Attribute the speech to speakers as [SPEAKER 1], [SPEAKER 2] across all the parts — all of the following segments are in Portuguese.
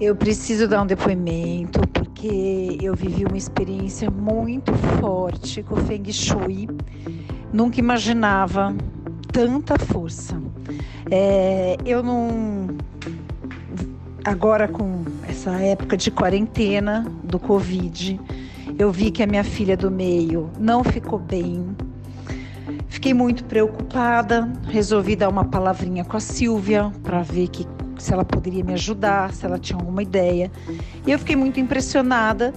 [SPEAKER 1] Eu preciso dar um depoimento porque eu vivi uma experiência muito forte com o Feng Shui. Nunca imaginava tanta força. É, eu não. Agora, com essa época de quarentena do Covid, eu vi que a minha filha do meio não ficou bem. Fiquei muito preocupada, resolvi dar uma palavrinha com a Silvia para ver que se ela poderia me ajudar, se ela tinha alguma ideia. E eu fiquei muito impressionada,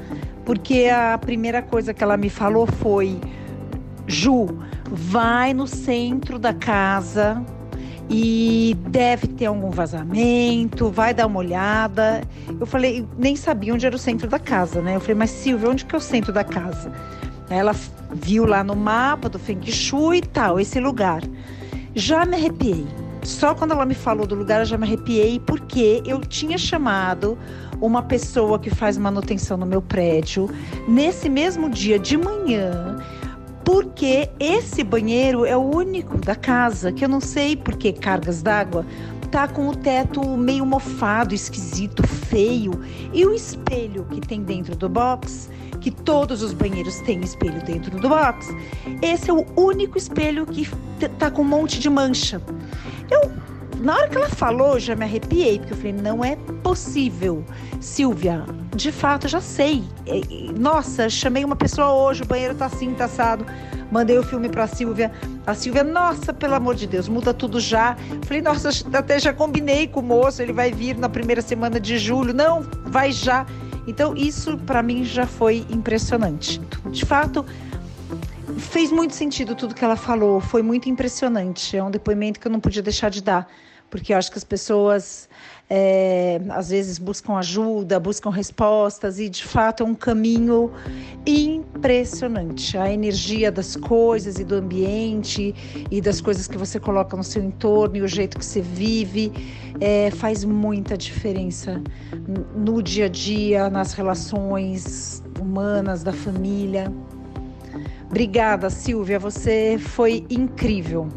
[SPEAKER 1] porque a primeira coisa que ela me falou foi: Ju, vai no centro da casa e deve ter algum vazamento, vai dar uma olhada. Eu falei, nem sabia onde era o centro da casa, né? Eu falei, mas Silvia, onde que é o centro da casa? Ela viu lá no mapa do Feng Shui e tal, esse lugar. Já me arrepiei só quando ela me falou do lugar eu já me arrepiei, porque eu tinha chamado uma pessoa que faz manutenção no meu prédio nesse mesmo dia de manhã, porque esse banheiro é o único da casa que eu não sei por que cargas d'água tá com o teto meio mofado, esquisito, feio e o espelho que tem dentro do box que todos os banheiros têm espelho dentro do box, esse é o único espelho que tá com um monte de mancha. Eu, na hora que ela falou, já me arrepiei, porque eu falei, não é possível. Silvia, de fato, já sei. Nossa, chamei uma pessoa hoje, o banheiro tá assim, tá assado. Mandei o filme pra Silvia. A Silvia, nossa, pelo amor de Deus, muda tudo já. Falei, nossa, até já combinei com o moço, ele vai vir na primeira semana de julho. Não, vai já. Então, isso para mim já foi impressionante. De fato, fez muito sentido tudo que ela falou, foi muito impressionante. É um depoimento que eu não podia deixar de dar, porque eu acho que as pessoas é, às vezes buscam ajuda, buscam respostas e de fato é um caminho impressionante. A energia das coisas e do ambiente e das coisas que você coloca no seu entorno e o jeito que você vive é, faz muita diferença no dia a dia, nas relações humanas, da família. Obrigada, Silvia, você foi incrível.